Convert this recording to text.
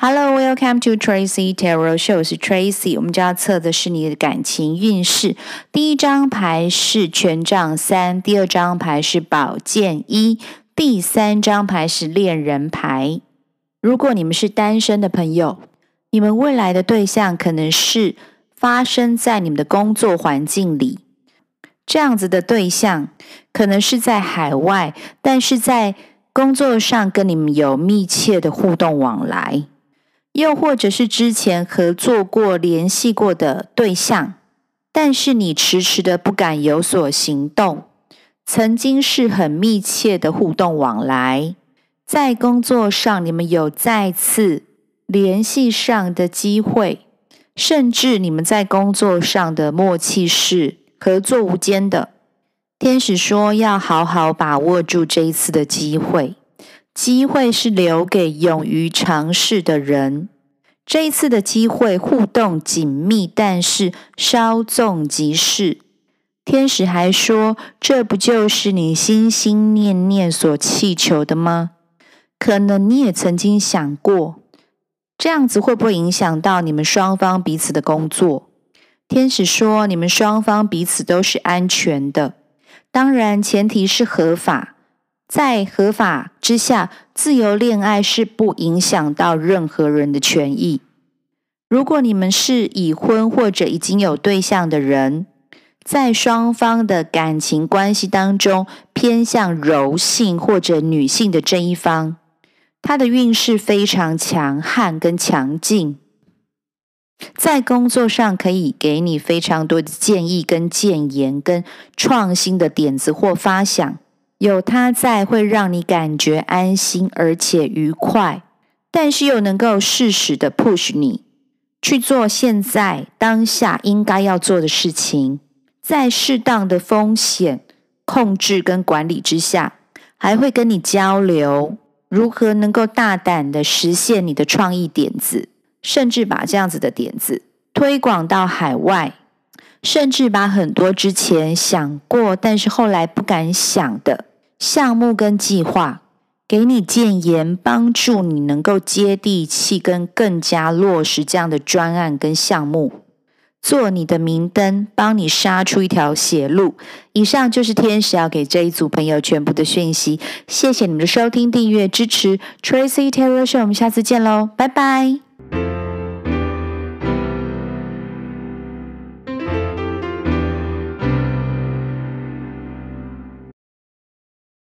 Hello, Welcome to Tracy Tarot Show，我是 Tracy。我们就要测的是你的感情运势。第一张牌是权杖三，第二张牌是宝剑一，第三张牌是恋人牌。如果你们是单身的朋友，你们未来的对象可能是发生在你们的工作环境里。这样子的对象可能是在海外，但是在工作上跟你们有密切的互动往来。又或者是之前合作过、联系过的对象，但是你迟迟的不敢有所行动。曾经是很密切的互动往来，在工作上你们有再次联系上的机会，甚至你们在工作上的默契是合作无间的。天使说要好好把握住这一次的机会。机会是留给勇于尝试的人。这一次的机会互动紧密，但是稍纵即逝。天使还说：“这不就是你心心念念所祈求的吗？”可能你也曾经想过，这样子会不会影响到你们双方彼此的工作？天使说：“你们双方彼此都是安全的，当然前提是合法。”在合法之下，自由恋爱是不影响到任何人的权益。如果你们是已婚或者已经有对象的人，在双方的感情关系当中偏向柔性或者女性的这一方，他的运势非常强悍跟强劲，在工作上可以给你非常多的建议跟建言跟创新的点子或发想。有他在，会让你感觉安心而且愉快，但是又能够适时的 push 你去做现在当下应该要做的事情，在适当的风险控制跟管理之下，还会跟你交流如何能够大胆的实现你的创意点子，甚至把这样子的点子推广到海外，甚至把很多之前想过但是后来不敢想的。项目跟计划，给你建言，帮助你能够接地气跟更加落实这样的专案跟项目，做你的明灯，帮你杀出一条血路。以上就是天使要给这一组朋友全部的讯息。谢谢你们的收听、订阅、支持，Tracy Taylor Show，我们下次见喽，拜拜。